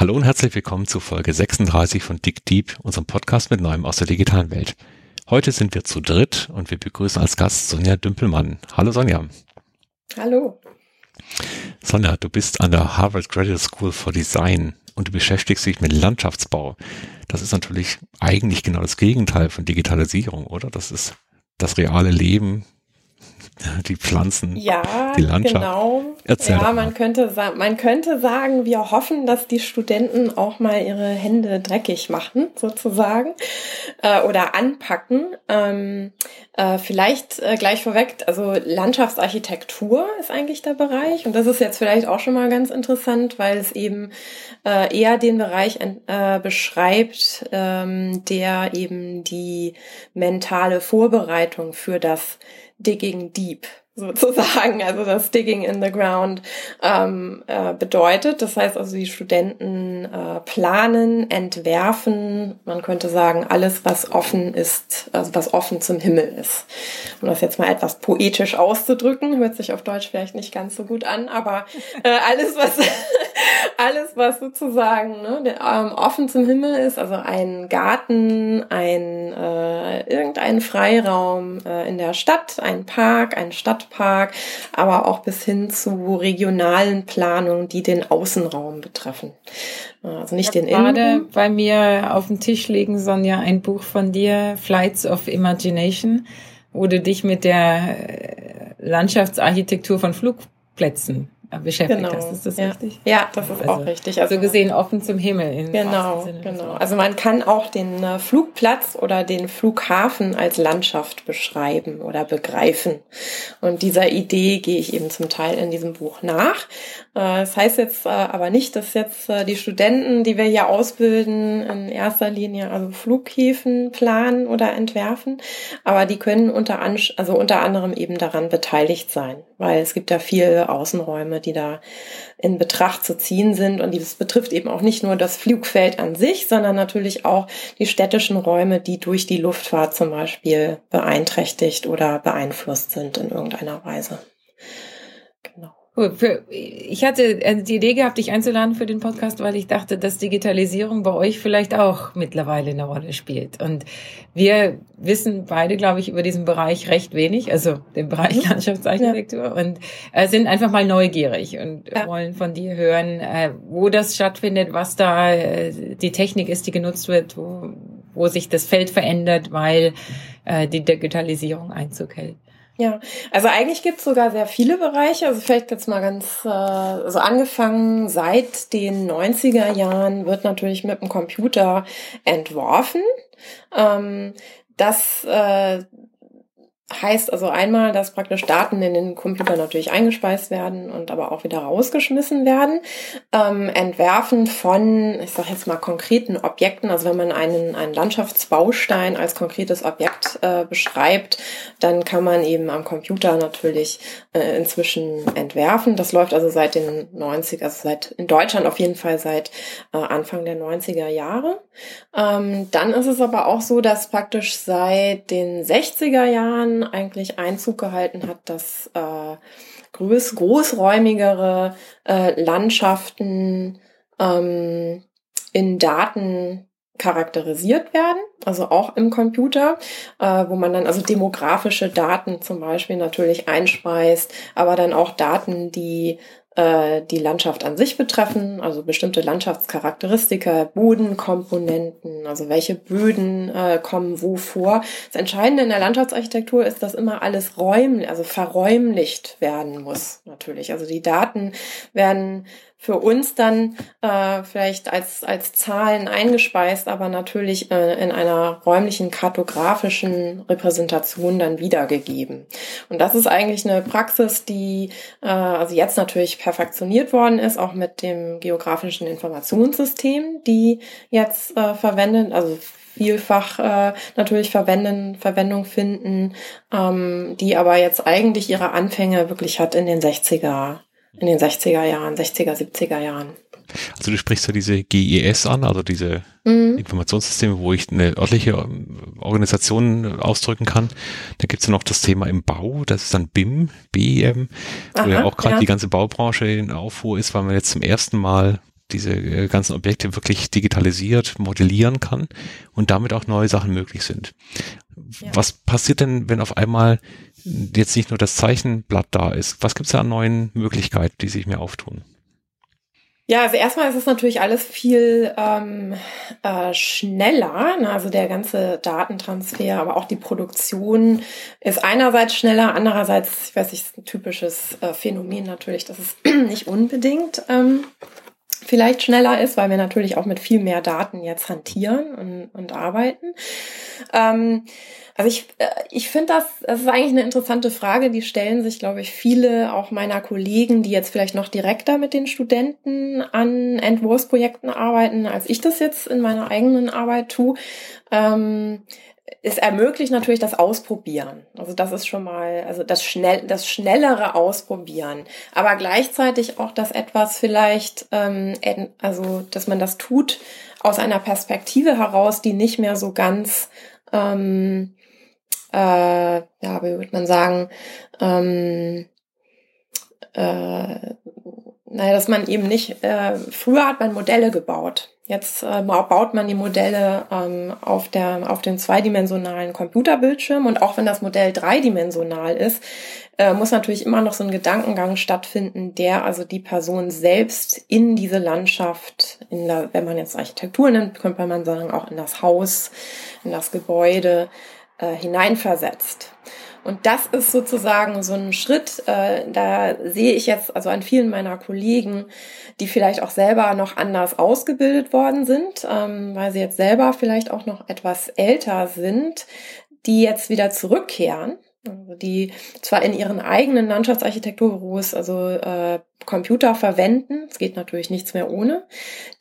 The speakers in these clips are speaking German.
Hallo und herzlich willkommen zu Folge 36 von Dick Deep, unserem Podcast mit Neuem aus der digitalen Welt. Heute sind wir zu dritt und wir begrüßen als Gast Sonja Dümpelmann. Hallo Sonja. Hallo. Sonja, du bist an der Harvard Graduate School for Design und du beschäftigst dich mit Landschaftsbau. Das ist natürlich eigentlich genau das Gegenteil von Digitalisierung, oder? Das ist das reale Leben die Pflanzen, ja, die Landschaft. Genau. Erzähl ja, man könnte, man könnte sagen, wir hoffen, dass die Studenten auch mal ihre Hände dreckig machen, sozusagen, äh, oder anpacken. Ähm, äh, vielleicht äh, gleich vorweg, also Landschaftsarchitektur ist eigentlich der Bereich und das ist jetzt vielleicht auch schon mal ganz interessant, weil es eben äh, eher den Bereich äh, beschreibt, ähm, der eben die mentale Vorbereitung für das digging deep sozusagen, also das Digging in the Ground ähm, äh, bedeutet. Das heißt also, die Studenten äh, planen, entwerfen, man könnte sagen, alles, was offen ist, also was offen zum Himmel ist. Um das jetzt mal etwas poetisch auszudrücken, hört sich auf Deutsch vielleicht nicht ganz so gut an, aber äh, alles, was alles, was sozusagen ne, der, ähm, offen zum Himmel ist, also ein Garten, ein äh, irgendein Freiraum äh, in der Stadt, ein Park, ein Stadtpark, Stadtpark, aber auch bis hin zu regionalen Planungen, die den Außenraum betreffen. Also nicht den Innen. Gerade bei mir auf dem Tisch liegen, Sonja, ein Buch von dir, Flights of Imagination, wo du dich mit der äh, Landschaftsarchitektur von Flugplätzen beschäftigt genau. hast. Ist das ja. richtig? Ja, das ist also, auch richtig. Also so gesehen offen zum Himmel. genau, genau. Also man kann auch den äh, Flugplatz oder den Flughafen als Landschaft beschreiben oder begreifen. Und dieser Idee gehe ich eben zum Teil in diesem Buch nach. Äh, das heißt jetzt äh, aber nicht, dass jetzt die Studenten, die wir hier ausbilden, in erster Linie also Flughäfen planen oder entwerfen, aber die können unter, also unter anderem eben daran beteiligt sein, weil es gibt ja viele Außenräume, die da in Betracht zu ziehen sind. Und das betrifft eben auch nicht nur das Flugfeld an sich, sondern natürlich auch die städtischen Räume, die durch die Luftfahrt zum Beispiel beeinträchtigt oder beeinflusst sind in irgendeiner Weise. Genau. Für, ich hatte äh, die Idee gehabt, dich einzuladen für den Podcast, weil ich dachte, dass Digitalisierung bei euch vielleicht auch mittlerweile eine Rolle spielt. Und wir wissen beide, glaube ich, über diesen Bereich recht wenig, also den Bereich mhm. Landschaftsarchitektur, ja. und äh, sind einfach mal neugierig und ja. wollen von dir hören, äh, wo das stattfindet, was da äh, die Technik ist, die genutzt wird, wo, wo sich das Feld verändert, weil äh, die Digitalisierung Einzug hält. Ja, also eigentlich gibt es sogar sehr viele Bereiche. Also vielleicht jetzt mal ganz äh, so also angefangen, seit den 90er Jahren wird natürlich mit dem Computer entworfen. Ähm, das äh, heißt also einmal, dass praktisch Daten in den Computer natürlich eingespeist werden und aber auch wieder rausgeschmissen werden. Ähm, Entwerfen von, ich sage jetzt mal konkreten Objekten, also wenn man einen, einen Landschaftsbaustein als konkretes Objekt äh, beschreibt, dann kann man eben am Computer natürlich äh, inzwischen entwerfen. Das läuft also seit den 90 also seit in Deutschland auf jeden Fall seit äh, Anfang der 90er Jahre. Ähm, dann ist es aber auch so, dass praktisch seit den 60er Jahren eigentlich Einzug gehalten hat, dass äh, groß, großräumigere äh, Landschaften ähm, in Daten charakterisiert werden, also auch im Computer, äh, wo man dann also demografische Daten zum Beispiel natürlich einspeist, aber dann auch Daten, die äh, die Landschaft an sich betreffen, also bestimmte Landschaftscharakteristika, Bodenkomponenten, also welche Böden äh, kommen wo vor. Das Entscheidende in der Landschaftsarchitektur ist, dass immer alles räumlich, also verräumlicht werden muss, natürlich. Also die Daten werden für uns dann äh, vielleicht als, als Zahlen eingespeist, aber natürlich äh, in einer räumlichen kartografischen Repräsentation dann wiedergegeben. Und das ist eigentlich eine Praxis, die äh, also jetzt natürlich perfektioniert worden ist, auch mit dem geografischen Informationssystem, die jetzt äh, verwendet, also vielfach äh, natürlich verwenden, Verwendung finden, ähm, die aber jetzt eigentlich ihre Anfänge wirklich hat in den 60er in den 60er Jahren, 60er, 70er Jahren. Also du sprichst ja diese GIS an, also diese mhm. Informationssysteme, wo ich eine örtliche ähm, Organisation ausdrücken kann. Da gibt's ja noch das Thema im Bau, das ist dann BIM, BIM, wo ja auch gerade ja. die ganze Baubranche in Aufruhr ist, weil man jetzt zum ersten Mal diese äh, ganzen Objekte wirklich digitalisiert modellieren kann und damit auch neue Sachen möglich sind. Ja. Was passiert denn, wenn auf einmal jetzt nicht nur das Zeichenblatt da ist? Was gibt es da an neuen Möglichkeiten, die sich mir auftun? Ja, also erstmal ist es natürlich alles viel ähm, äh, schneller. Ne? Also der ganze Datentransfer, aber auch die Produktion ist einerseits schneller, andererseits, ich weiß nicht, ist ein typisches äh, Phänomen natürlich, dass es nicht unbedingt ähm, vielleicht schneller ist, weil wir natürlich auch mit viel mehr Daten jetzt hantieren und, und arbeiten. Ähm, also ich, äh, ich finde das, das ist eigentlich eine interessante Frage, die stellen sich, glaube ich, viele auch meiner Kollegen, die jetzt vielleicht noch direkter mit den Studenten an Entwurfsprojekten arbeiten, als ich das jetzt in meiner eigenen Arbeit tue. Ähm, es ermöglicht natürlich das Ausprobieren. Also das ist schon mal, also das schnell, das schnellere Ausprobieren. Aber gleichzeitig auch das etwas vielleicht, ähm, also dass man das tut aus einer Perspektive heraus, die nicht mehr so ganz ähm, äh, ja, wie würde man sagen, ähm, äh, naja, dass man eben nicht, äh, früher hat man Modelle gebaut. Jetzt äh, baut man die Modelle ähm, auf, der, auf dem zweidimensionalen Computerbildschirm und auch wenn das Modell dreidimensional ist, äh, muss natürlich immer noch so ein Gedankengang stattfinden, der also die Person selbst in diese Landschaft, in der, wenn man jetzt Architektur nimmt, könnte man sagen, auch in das Haus, in das Gebäude, äh, hineinversetzt. Und das ist sozusagen so ein Schritt, äh, da sehe ich jetzt also an vielen meiner Kollegen, die vielleicht auch selber noch anders ausgebildet worden sind, ähm, weil sie jetzt selber vielleicht auch noch etwas älter sind, die jetzt wieder zurückkehren die zwar in ihren eigenen Landschaftsarchitekturbüros also äh, Computer verwenden, es geht natürlich nichts mehr ohne,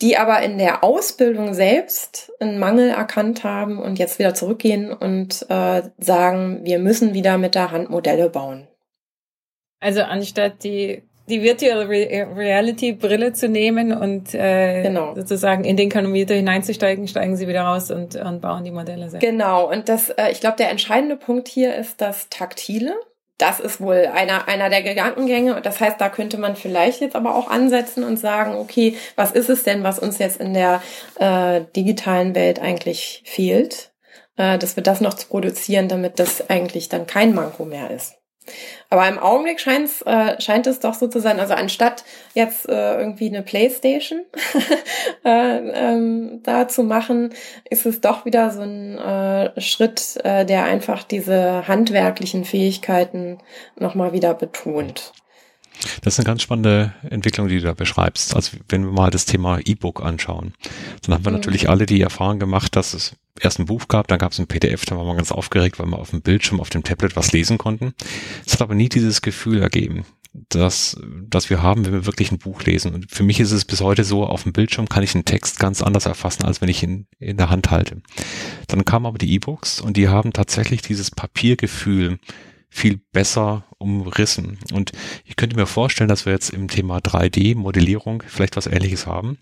die aber in der Ausbildung selbst einen Mangel erkannt haben und jetzt wieder zurückgehen und äh, sagen, wir müssen wieder mit der Hand Modelle bauen. Also anstatt die die Virtual Reality Brille zu nehmen und äh, genau. sozusagen in den Computer hineinzusteigen, steigen sie wieder raus und, und bauen die Modelle selbst. Genau, und das, äh, ich glaube, der entscheidende Punkt hier ist das Taktile. Das ist wohl einer, einer der Gedankengänge. Und das heißt, da könnte man vielleicht jetzt aber auch ansetzen und sagen, okay, was ist es denn, was uns jetzt in der äh, digitalen Welt eigentlich fehlt? Äh, dass wir das noch zu produzieren, damit das eigentlich dann kein Manko mehr ist. Aber im Augenblick scheint's, äh, scheint es doch so zu sein, also anstatt jetzt äh, irgendwie eine Playstation äh, ähm, da zu machen, ist es doch wieder so ein äh, Schritt, äh, der einfach diese handwerklichen Fähigkeiten nochmal wieder betont. Das ist eine ganz spannende Entwicklung, die du da beschreibst. Also wenn wir mal das Thema E-Book anschauen, dann haben wir mhm. natürlich alle die Erfahrung gemacht, dass es erst ein Buch gab, dann gab es ein PDF, da war man ganz aufgeregt, weil wir auf dem Bildschirm, auf dem Tablet was lesen konnten. Es hat aber nie dieses Gefühl ergeben, dass, dass wir haben, wenn wir wirklich ein Buch lesen. Und für mich ist es bis heute so, auf dem Bildschirm kann ich einen Text ganz anders erfassen, als wenn ich ihn in der Hand halte. Dann kamen aber die E-Books und die haben tatsächlich dieses Papiergefühl, viel besser umrissen. Und ich könnte mir vorstellen, dass wir jetzt im Thema 3D-Modellierung vielleicht was ähnliches haben.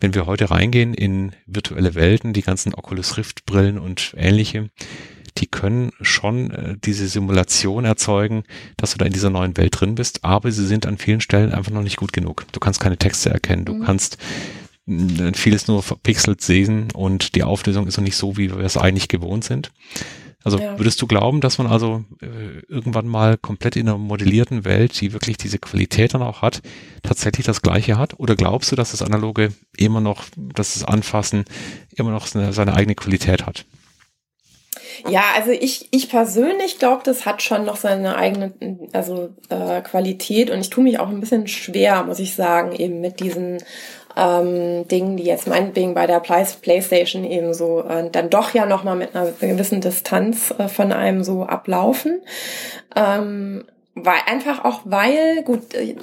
Wenn wir heute reingehen in virtuelle Welten, die ganzen Oculus Rift Brillen und ähnliche, die können schon äh, diese Simulation erzeugen, dass du da in dieser neuen Welt drin bist, aber sie sind an vielen Stellen einfach noch nicht gut genug. Du kannst keine Texte erkennen, du mhm. kannst äh, vieles nur verpixelt sehen und die Auflösung ist noch nicht so, wie wir es eigentlich gewohnt sind. Also ja. würdest du glauben, dass man also äh, irgendwann mal komplett in einer modellierten Welt, die wirklich diese Qualität dann auch hat, tatsächlich das Gleiche hat? Oder glaubst du, dass das Analoge immer noch, dass das Anfassen immer noch seine, seine eigene Qualität hat? Ja, also ich, ich persönlich glaube, das hat schon noch seine eigene also äh, Qualität und ich tue mich auch ein bisschen schwer, muss ich sagen, eben mit diesen ähm, Dingen, die jetzt meinetwegen bei der PlayStation eben so äh, dann doch ja nochmal mit einer gewissen Distanz äh, von einem so ablaufen. Ähm, weil einfach auch weil gut äh,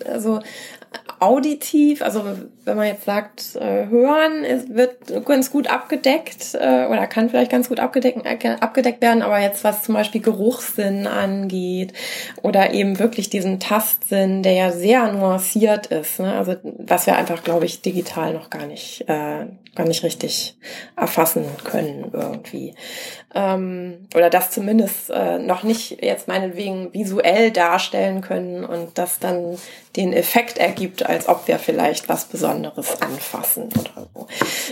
auditiv, also wenn man jetzt sagt, äh, hören, es wird ganz gut abgedeckt äh, oder kann vielleicht ganz gut abgedeckt, äh, abgedeckt werden, aber jetzt was zum Beispiel Geruchssinn angeht oder eben wirklich diesen Tastsinn, der ja sehr nuanciert ist, ne? also was wir einfach, glaube ich, digital noch gar nicht, äh, gar nicht richtig erfassen können irgendwie. Ähm, oder das zumindest äh, noch nicht jetzt meinetwegen visuell darstellen können und das dann den Effekt ergibt, als ob wir vielleicht was Besonderes anfassen oder so.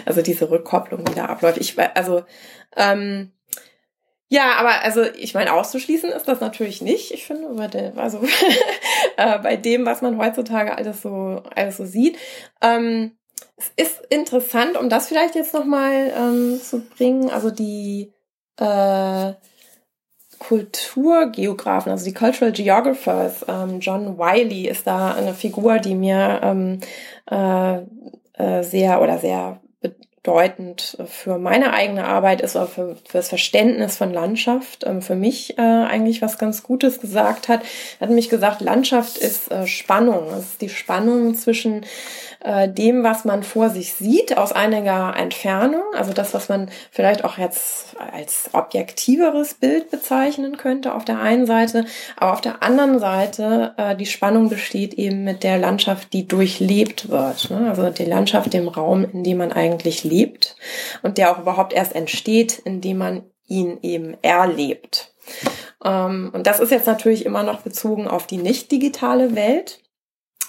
Also diese Rückkopplung, die da abläuft. Ich, also, ähm, ja, aber also ich meine, auszuschließen ist das natürlich nicht. Ich finde, bei dem, also äh, bei dem, was man heutzutage alles so alles so sieht. Ähm, es ist interessant, um das vielleicht jetzt nochmal ähm, zu bringen, also die äh, Kulturgeografen, also die Cultural Geographers, ähm, John Wiley ist da eine Figur, die mir ähm, äh, äh, sehr oder sehr bedeutend für meine eigene Arbeit ist oder für, für das Verständnis von Landschaft ähm, für mich äh, eigentlich was ganz Gutes gesagt hat. Er hat nämlich gesagt, Landschaft ist äh, Spannung. Es ist die Spannung zwischen äh, dem, was man vor sich sieht, aus einiger Entfernung, also das, was man vielleicht auch jetzt als objektiveres Bild bezeichnen könnte auf der einen Seite, aber auf der anderen Seite äh, die Spannung besteht eben mit der Landschaft, die durchlebt wird. Ne? Also die Landschaft, dem Raum, in dem man eigentlich lebt und der auch überhaupt erst entsteht, indem man ihn eben erlebt. Ähm, und das ist jetzt natürlich immer noch bezogen auf die nicht digitale Welt.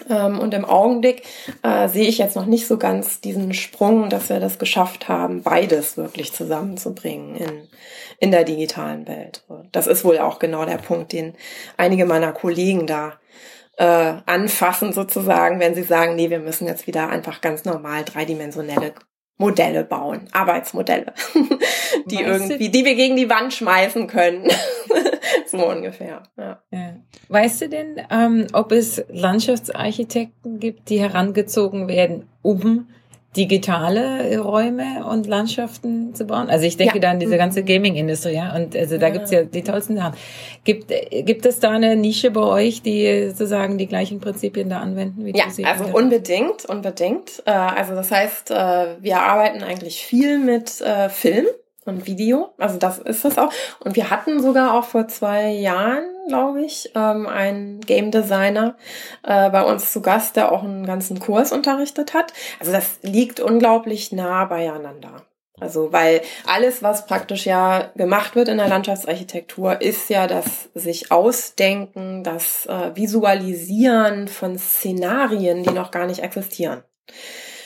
Ähm, und im Augenblick äh, sehe ich jetzt noch nicht so ganz diesen Sprung, dass wir das geschafft haben, beides wirklich zusammenzubringen in, in der digitalen Welt. Das ist wohl auch genau der Punkt, den einige meiner Kollegen da äh, anfassen sozusagen, wenn sie sagen, nee, wir müssen jetzt wieder einfach ganz normal dreidimensionelle Modelle bauen, Arbeitsmodelle, die weißt irgendwie, die wir gegen die Wand schmeißen können. so ungefähr. Ja. ja. Weißt du denn, ähm, ob es Landschaftsarchitekten gibt, die herangezogen werden, um digitale Räume und Landschaften zu bauen? Also ich denke ja. da an diese ganze mhm. Gaming-Industrie, ja. Und also da ja. gibt's ja die tollsten Sachen. Gibt, gibt es da eine Nische bei euch, die sozusagen die gleichen Prinzipien da anwenden? Wie ja, also unbedingt, unbedingt. Äh, also das heißt, äh, wir arbeiten eigentlich viel mit äh, Film und Video. Also das ist es auch. Und wir hatten sogar auch vor zwei Jahren, glaube ich, ähm, einen Game Designer äh, bei uns zu Gast, der auch einen ganzen Kurs unterrichtet hat. Also das liegt unglaublich nah beieinander. Also, weil alles, was praktisch ja gemacht wird in der Landschaftsarchitektur, ist ja das sich ausdenken, das äh, Visualisieren von Szenarien, die noch gar nicht existieren.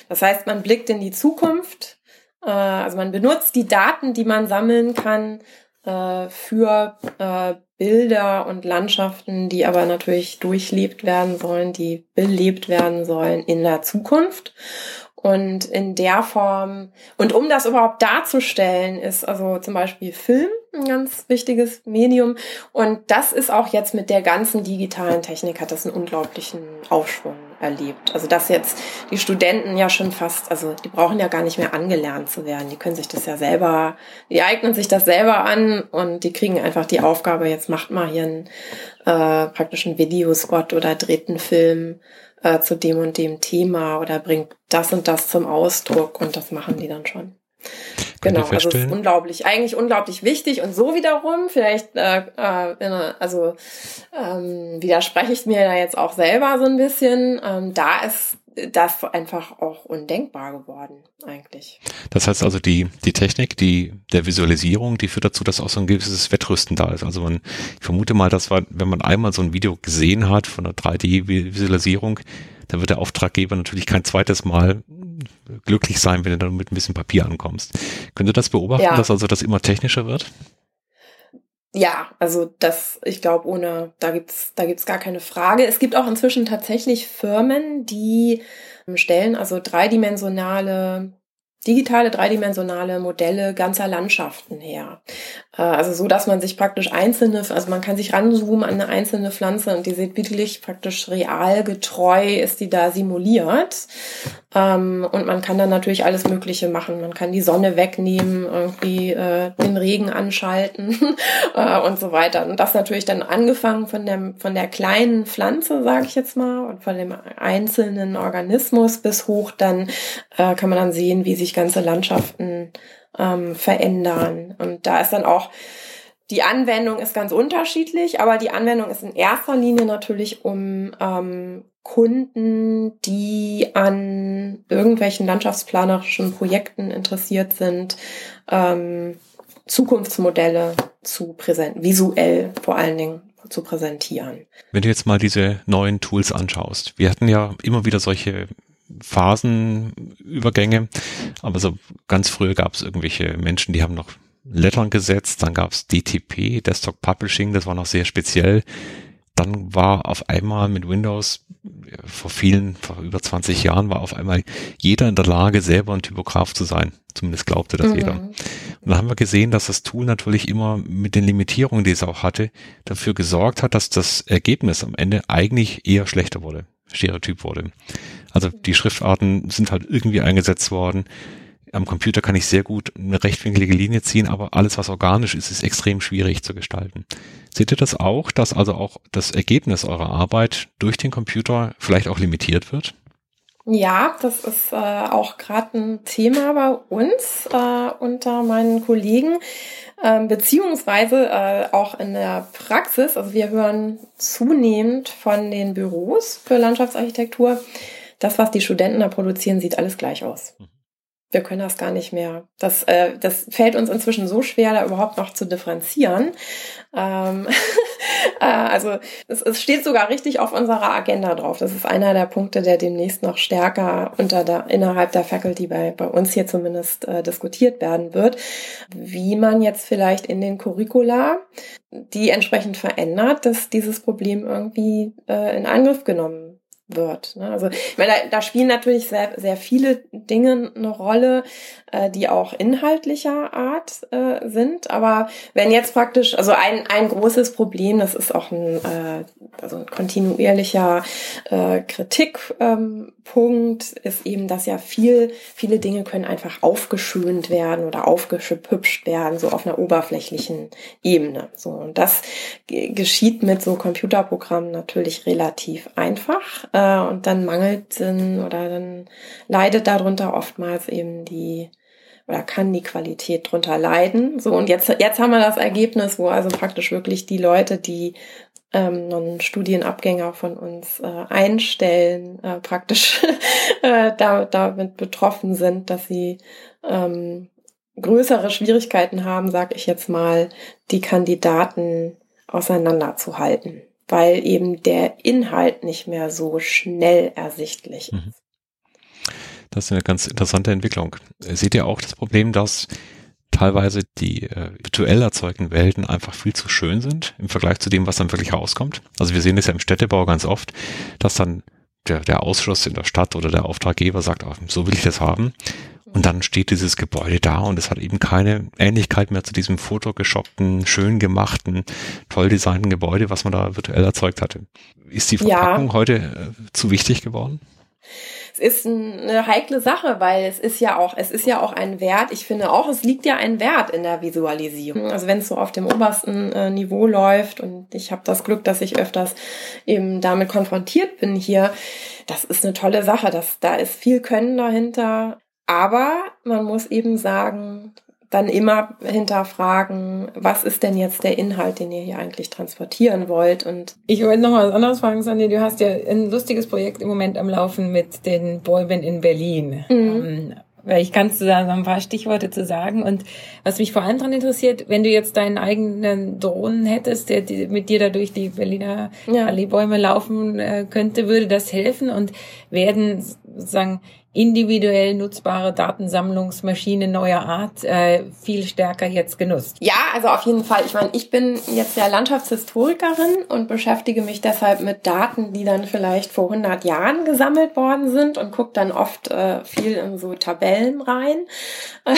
Das heißt, man blickt in die Zukunft, äh, also man benutzt die Daten, die man sammeln kann äh, für äh, Bilder und Landschaften, die aber natürlich durchlebt werden sollen, die belebt werden sollen in der Zukunft. Und in der Form, und um das überhaupt darzustellen, ist also zum Beispiel Film ein ganz wichtiges Medium. Und das ist auch jetzt mit der ganzen digitalen Technik hat das einen unglaublichen Aufschwung erlebt. Also dass jetzt die Studenten ja schon fast, also die brauchen ja gar nicht mehr angelernt zu werden. Die können sich das ja selber, die eignen sich das selber an und die kriegen einfach die Aufgabe, jetzt macht mal hier einen äh, praktischen Videospot oder dreht einen Film äh, zu dem und dem Thema oder bringt das und das zum Ausdruck und das machen die dann schon. Genau, also es ist unglaublich, eigentlich unglaublich wichtig. Und so wiederum, vielleicht, äh, äh, also ähm, widerspreche ich mir da jetzt auch selber so ein bisschen, ähm, da ist das einfach auch undenkbar geworden, eigentlich. Das heißt also, die, die Technik, die, der Visualisierung, die führt dazu, dass auch so ein gewisses Wettrüsten da ist. Also man, ich vermute mal, dass war, wenn man einmal so ein Video gesehen hat von einer 3D-Visualisierung, dann wird der Auftraggeber natürlich kein zweites Mal glücklich sein, wenn du dann mit ein bisschen Papier ankommst. Könnt ihr das beobachten, ja. dass also das immer technischer wird? Ja, also das, ich glaube, ohne, da gibt's, da gibt's gar keine Frage. Es gibt auch inzwischen tatsächlich Firmen, die stellen also dreidimensionale digitale dreidimensionale Modelle ganzer Landschaften her. Äh, also so, dass man sich praktisch einzelne, also man kann sich ranzoomen an eine einzelne Pflanze und die sieht wirklich praktisch real getreu, ist die da simuliert. Ähm, und man kann dann natürlich alles Mögliche machen. Man kann die Sonne wegnehmen, irgendwie äh, den Regen anschalten äh, und so weiter. Und das natürlich dann angefangen von der, von der kleinen Pflanze, sage ich jetzt mal, und von dem einzelnen Organismus bis hoch dann äh, kann man dann sehen, wie sich ganze Landschaften ähm, verändern. Und da ist dann auch die Anwendung ist ganz unterschiedlich, aber die Anwendung ist in erster Linie natürlich um ähm, Kunden, die an irgendwelchen landschaftsplanerischen Projekten interessiert sind, ähm, Zukunftsmodelle zu präsentieren, visuell vor allen Dingen zu präsentieren. Wenn du jetzt mal diese neuen Tools anschaust, wir hatten ja immer wieder solche Phasenübergänge, aber so ganz früh gab es irgendwelche Menschen, die haben noch Lettern gesetzt, dann gab es DTP, Desktop Publishing, das war noch sehr speziell. Dann war auf einmal mit Windows vor vielen, vor über 20 Jahren war auf einmal jeder in der Lage, selber ein Typograf zu sein. Zumindest glaubte das mhm. jeder. Und dann haben wir gesehen, dass das Tool natürlich immer mit den Limitierungen, die es auch hatte, dafür gesorgt hat, dass das Ergebnis am Ende eigentlich eher schlechter wurde, Stereotyp wurde. Also die Schriftarten sind halt irgendwie eingesetzt worden. Am Computer kann ich sehr gut eine rechtwinklige Linie ziehen, aber alles, was organisch ist, ist extrem schwierig zu gestalten. Seht ihr das auch, dass also auch das Ergebnis eurer Arbeit durch den Computer vielleicht auch limitiert wird? Ja, das ist äh, auch gerade ein Thema bei uns äh, unter meinen Kollegen, äh, beziehungsweise auch in der Praxis. Also wir hören zunehmend von den Büros für Landschaftsarchitektur, das, was die Studenten da produzieren, sieht alles gleich aus. Mhm wir können das gar nicht mehr. Das, äh, das fällt uns inzwischen so schwer, da überhaupt noch zu differenzieren. Ähm, äh, also es, es steht sogar richtig auf unserer Agenda drauf. Das ist einer der Punkte, der demnächst noch stärker unter der, innerhalb der Faculty bei, bei uns hier zumindest äh, diskutiert werden wird, wie man jetzt vielleicht in den Curricula die entsprechend verändert, dass dieses Problem irgendwie äh, in Angriff genommen wird. Ne? Also ich meine, da, da spielen natürlich sehr, sehr viele Dinge eine Rolle, äh, die auch inhaltlicher Art äh, sind. Aber wenn jetzt praktisch, also ein, ein großes Problem, das ist auch ein, äh, also ein kontinuierlicher äh, Kritikpunkt, ähm, ist eben, dass ja viel, viele Dinge können einfach aufgeschönt werden oder aufgehübscht werden, so auf einer oberflächlichen Ebene. So, und das geschieht mit so Computerprogrammen natürlich relativ einfach. Und dann mangelt oder dann leidet darunter oftmals eben die oder kann die Qualität drunter leiden. So, und jetzt, jetzt haben wir das Ergebnis, wo also praktisch wirklich die Leute, die ähm, einen Studienabgänger von uns äh, einstellen, äh, praktisch äh, da, damit betroffen sind, dass sie ähm, größere Schwierigkeiten haben, sag ich jetzt mal, die Kandidaten auseinanderzuhalten, weil eben der Inhalt nicht mehr so schnell ersichtlich ist. Mhm. Das ist eine ganz interessante Entwicklung. Seht ihr auch das Problem, dass teilweise die äh, virtuell erzeugten Welten einfach viel zu schön sind im Vergleich zu dem, was dann wirklich rauskommt? Also wir sehen das ja im Städtebau ganz oft, dass dann der, der Ausschuss in der Stadt oder der Auftraggeber sagt, so will ich das haben. Und dann steht dieses Gebäude da und es hat eben keine Ähnlichkeit mehr zu diesem fotogeshoppten, schön gemachten, toll designten Gebäude, was man da virtuell erzeugt hatte. Ist die Verpackung ja. heute äh, zu wichtig geworden? es ist eine heikle Sache, weil es ist ja auch, es ist ja auch ein Wert. Ich finde auch, es liegt ja ein Wert in der Visualisierung. Also wenn es so auf dem obersten äh, Niveau läuft und ich habe das Glück, dass ich öfters eben damit konfrontiert bin hier, das ist eine tolle Sache. Das, da ist viel Können dahinter. Aber man muss eben sagen, dann immer hinterfragen, was ist denn jetzt der Inhalt, den ihr hier eigentlich transportieren wollt. Und ich wollte noch mal was anderes fragen, Sandy. Du hast ja ein lustiges Projekt im Moment am Laufen mit den Bäumen in Berlin. Mhm. Ähm, ich kannst du da so ein paar Stichworte zu sagen. Und was mich vor allem daran interessiert, wenn du jetzt deinen eigenen Drohnen hättest, der mit dir da durch die Berliner ja. Alleebäume laufen äh, könnte, würde das helfen und werden sozusagen individuell nutzbare Datensammlungsmaschine neuer Art äh, viel stärker jetzt genutzt. Ja, also auf jeden Fall. Ich meine, ich bin jetzt ja Landschaftshistorikerin und beschäftige mich deshalb mit Daten, die dann vielleicht vor 100 Jahren gesammelt worden sind und gucke dann oft äh, viel in so Tabellen rein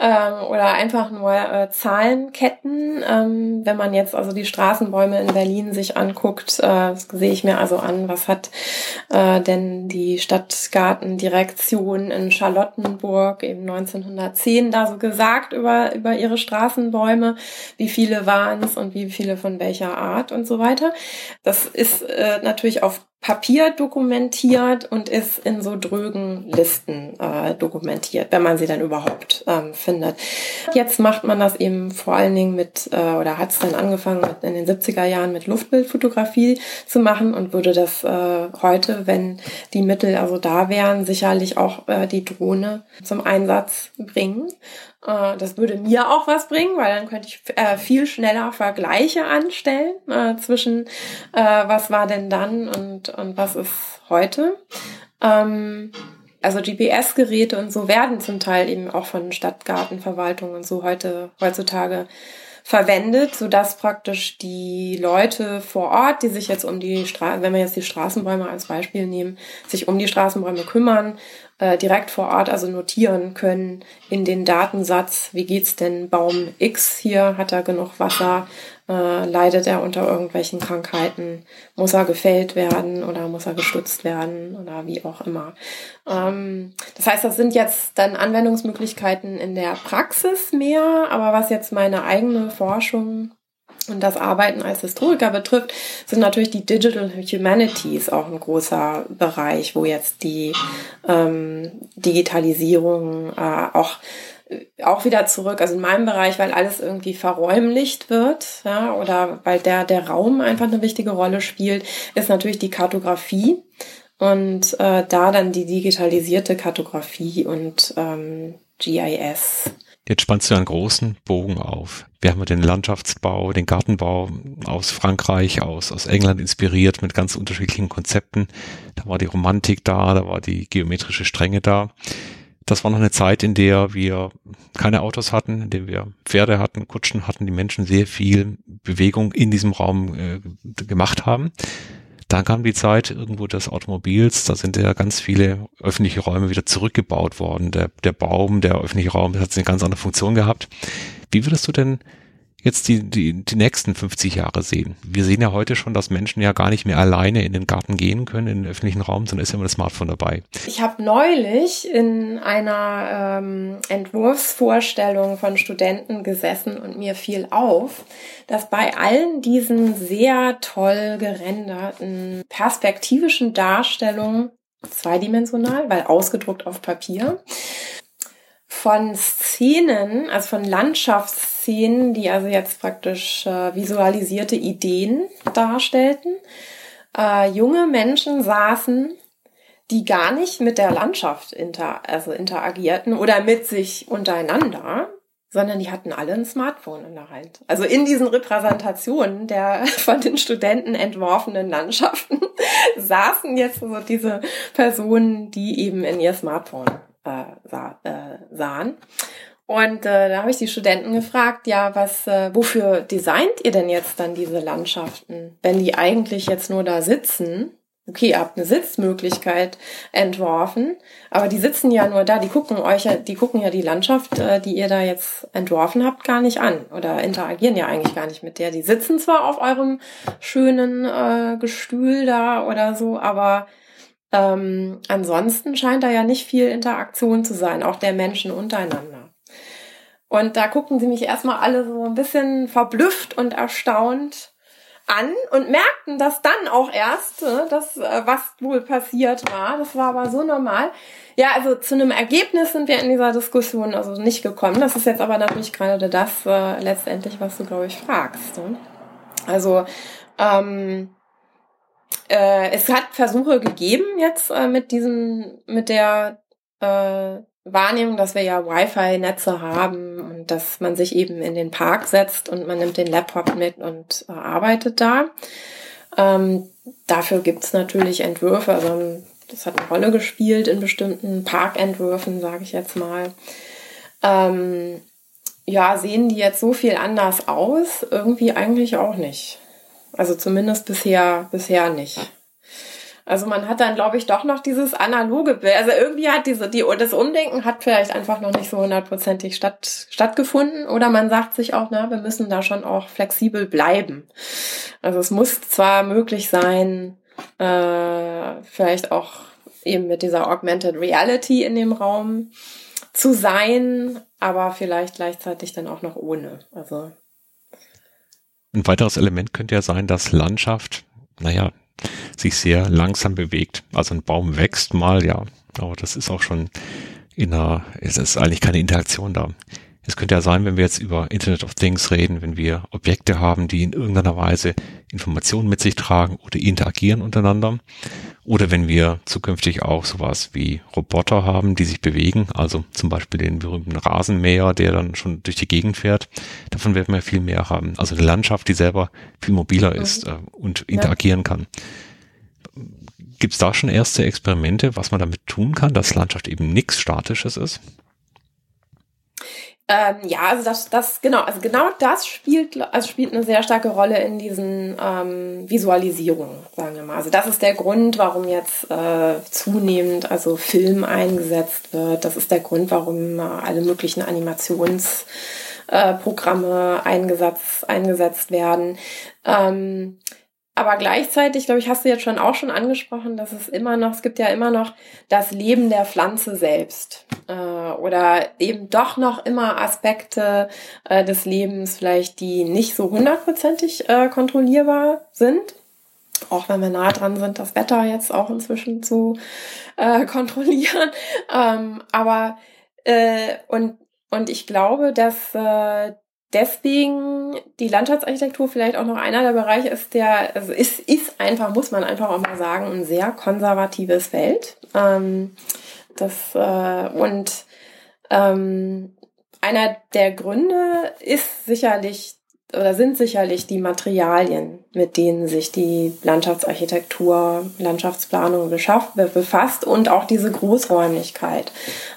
ähm, oder einfach nur äh, Zahlenketten. Ähm, wenn man jetzt also die Straßenbäume in Berlin sich anguckt, äh, sehe ich mir also an, was hat äh, denn die Stadtgarten direkt Redaktion in Charlottenburg eben 1910 da so gesagt über, über ihre Straßenbäume, wie viele waren es und wie viele von welcher Art und so weiter. Das ist äh, natürlich auf Papier dokumentiert und ist in so drögen Listen äh, dokumentiert, wenn man sie dann überhaupt ähm, findet. Jetzt macht man das eben vor allen Dingen mit, äh, oder hat es dann angefangen mit, in den 70er Jahren mit Luftbildfotografie zu machen und würde das äh, heute, wenn die Mittel also da wären, sicherlich auch äh, die Drohne zum Einsatz bringen. Äh, das würde mir auch was bringen, weil dann könnte ich äh, viel schneller Vergleiche anstellen äh, zwischen was war denn dann und, und was ist heute. Ähm, also GPS-Geräte und so werden zum Teil eben auch von Stadtgartenverwaltungen und so heute heutzutage verwendet, so dass praktisch die Leute vor Ort, die sich jetzt um die Straßen, wenn wir jetzt die Straßenbäume als Beispiel nehmen, sich um die Straßenbäume kümmern äh, direkt vor Ort also notieren können in den Datensatz, wie geht's denn Baum X hier, hat er genug Wasser, äh, leidet er unter irgendwelchen Krankheiten, muss er gefällt werden oder muss er gestützt werden oder wie auch immer. Ähm, das heißt, das sind jetzt dann Anwendungsmöglichkeiten in der Praxis mehr, aber was jetzt meine eigene Forschung und das Arbeiten als Historiker betrifft, sind natürlich die Digital Humanities auch ein großer Bereich, wo jetzt die ähm, Digitalisierung äh, auch auch wieder zurück, also in meinem Bereich, weil alles irgendwie verräumlicht wird, ja, oder weil der, der Raum einfach eine wichtige Rolle spielt, ist natürlich die Kartografie und äh, da dann die digitalisierte Kartografie und ähm, GIS Jetzt spannst du einen großen Bogen auf. Wir haben den Landschaftsbau, den Gartenbau aus Frankreich, aus, aus England inspiriert mit ganz unterschiedlichen Konzepten. Da war die Romantik da, da war die geometrische Strenge da. Das war noch eine Zeit, in der wir keine Autos hatten, in der wir Pferde hatten, Kutschen hatten, die Menschen sehr viel Bewegung in diesem Raum äh, gemacht haben. Dann kam die Zeit irgendwo des Automobils, da sind ja ganz viele öffentliche Räume wieder zurückgebaut worden. Der, der Baum, der öffentliche Raum, hat eine ganz andere Funktion gehabt. Wie würdest du denn jetzt die, die, die nächsten 50 Jahre sehen? Wir sehen ja heute schon, dass Menschen ja gar nicht mehr alleine in den Garten gehen können, in den öffentlichen Raum, sondern ist ja immer das Smartphone dabei. Ich habe neulich in einer ähm, Entwurfsvorstellung von Studenten gesessen und mir fiel auf, dass bei allen diesen sehr toll gerenderten perspektivischen Darstellungen zweidimensional, weil ausgedruckt auf Papier, von Szenen, also von Landschaftsszenen, die also jetzt praktisch äh, visualisierte Ideen darstellten. Äh, junge Menschen saßen, die gar nicht mit der Landschaft inter, also interagierten oder mit sich untereinander, sondern die hatten alle ein Smartphone in der Hand. Also in diesen Repräsentationen der von den Studenten entworfenen Landschaften saßen jetzt so diese Personen, die eben in ihr Smartphone sah, äh, sahen. Und äh, da habe ich die Studenten gefragt, ja, was, äh, wofür designt ihr denn jetzt dann diese Landschaften, wenn die eigentlich jetzt nur da sitzen? Okay, ihr habt eine Sitzmöglichkeit entworfen, aber die sitzen ja nur da, die gucken euch die gucken ja die Landschaft, äh, die ihr da jetzt entworfen habt, gar nicht an oder interagieren ja eigentlich gar nicht mit der. Die sitzen zwar auf eurem schönen äh, Gestühl da oder so, aber ähm, ansonsten scheint da ja nicht viel Interaktion zu sein, auch der Menschen untereinander. Und da guckten sie mich erstmal alle so ein bisschen verblüfft und erstaunt an und merkten das dann auch erst, ne, das, äh, was wohl passiert war. Das war aber so normal. Ja, also zu einem Ergebnis sind wir in dieser Diskussion also nicht gekommen. Das ist jetzt aber natürlich gerade das äh, letztendlich, was du, glaube ich, fragst. Ne? Also ähm, äh, es hat Versuche gegeben jetzt äh, mit diesem, mit der äh, Wahrnehmung, dass wir ja Wi-Fi-Netze haben und dass man sich eben in den Park setzt und man nimmt den Laptop mit und äh, arbeitet da. Ähm, dafür gibt's natürlich Entwürfe, also das hat eine Rolle gespielt in bestimmten Parkentwürfen, sage ich jetzt mal. Ähm, ja, sehen die jetzt so viel anders aus? Irgendwie eigentlich auch nicht. Also zumindest bisher, bisher nicht. Also man hat dann, glaube ich, doch noch dieses analoge Bild. Also irgendwie hat diese, die, das Umdenken hat vielleicht einfach noch nicht so hundertprozentig statt, stattgefunden. Oder man sagt sich auch, na, wir müssen da schon auch flexibel bleiben. Also es muss zwar möglich sein, äh, vielleicht auch eben mit dieser Augmented Reality in dem Raum zu sein, aber vielleicht gleichzeitig dann auch noch ohne. Also ein weiteres Element könnte ja sein, dass Landschaft, naja, sich sehr langsam bewegt. Also ein Baum wächst mal, ja, aber das ist auch schon in einer, es ist eigentlich keine Interaktion da. Es könnte ja sein, wenn wir jetzt über Internet of Things reden, wenn wir Objekte haben, die in irgendeiner Weise Informationen mit sich tragen oder interagieren untereinander. Oder wenn wir zukünftig auch sowas wie Roboter haben, die sich bewegen, also zum Beispiel den berühmten Rasenmäher, der dann schon durch die Gegend fährt, davon werden wir viel mehr haben. Also eine Landschaft, die selber viel mobiler mhm. ist äh, und interagieren ja. kann. Gibt es da schon erste Experimente, was man damit tun kann, dass Landschaft eben nichts Statisches ist? Ähm, ja, also das, das genau, also genau das spielt, also spielt eine sehr starke Rolle in diesen ähm, Visualisierungen, sagen wir mal. Also das ist der Grund, warum jetzt äh, zunehmend also Film eingesetzt wird. Das ist der Grund, warum äh, alle möglichen Animationsprogramme äh, eingesetzt, eingesetzt werden. Ähm, aber gleichzeitig, glaube ich, hast du jetzt schon auch schon angesprochen, dass es immer noch, es gibt ja immer noch das Leben der Pflanze selbst. Äh, oder eben doch noch immer Aspekte äh, des Lebens, vielleicht, die nicht so hundertprozentig äh, kontrollierbar sind. Auch wenn wir nah dran sind, das Wetter jetzt auch inzwischen zu äh, kontrollieren. Ähm, aber äh, und, und ich glaube, dass äh, deswegen die Landschaftsarchitektur vielleicht auch noch einer der Bereiche ist, der, also ist, ist einfach, muss man einfach auch mal sagen, ein sehr konservatives Feld. Ähm, das, äh, und ähm, einer der Gründe ist sicherlich oder sind sicherlich die Materialien, mit denen sich die Landschaftsarchitektur, Landschaftsplanung befasst und auch diese Großräumlichkeit,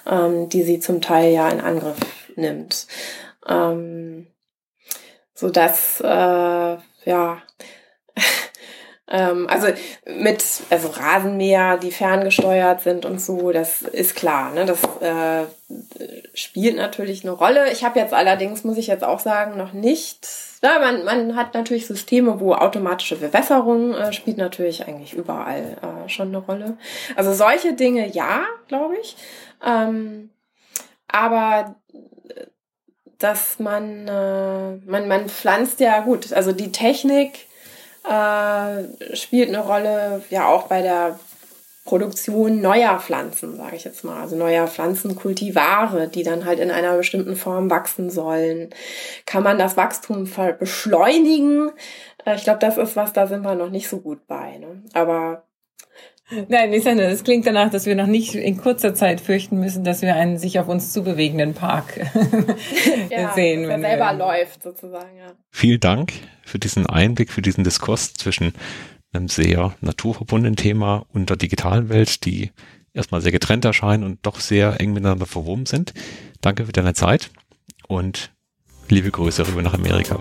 ähm, die sie zum Teil ja in Angriff nimmt. Ähm, so dass, äh, ja, ähm, also mit, also Rasenmäher, die ferngesteuert sind und so, das ist klar, ne? das äh, spielt natürlich eine Rolle. Ich habe jetzt allerdings, muss ich jetzt auch sagen, noch nicht ja, man, man hat natürlich Systeme, wo automatische Bewässerung äh, spielt natürlich eigentlich überall äh, schon eine Rolle. Also solche Dinge ja, glaube ich. Ähm, aber dass man, äh, man, man pflanzt ja gut, also die Technik äh, spielt eine Rolle, ja auch bei der Produktion neuer Pflanzen, sage ich jetzt mal, also neuer Pflanzenkultivare, die dann halt in einer bestimmten Form wachsen sollen. Kann man das Wachstum beschleunigen? Äh, ich glaube, das ist was, da sind wir noch nicht so gut bei. Ne? Aber Nein, Lisanne, das klingt danach, dass wir noch nicht in kurzer Zeit fürchten müssen, dass wir einen sich auf uns zubewegenden Park ja, sehen. Wenn der selber läuft, sozusagen, ja. Vielen Dank für diesen Einblick, für diesen Diskurs zwischen einem sehr naturverbundenen Thema und der digitalen Welt, die erstmal sehr getrennt erscheinen und doch sehr eng miteinander verwoben sind. Danke für deine Zeit und liebe Grüße rüber nach Amerika.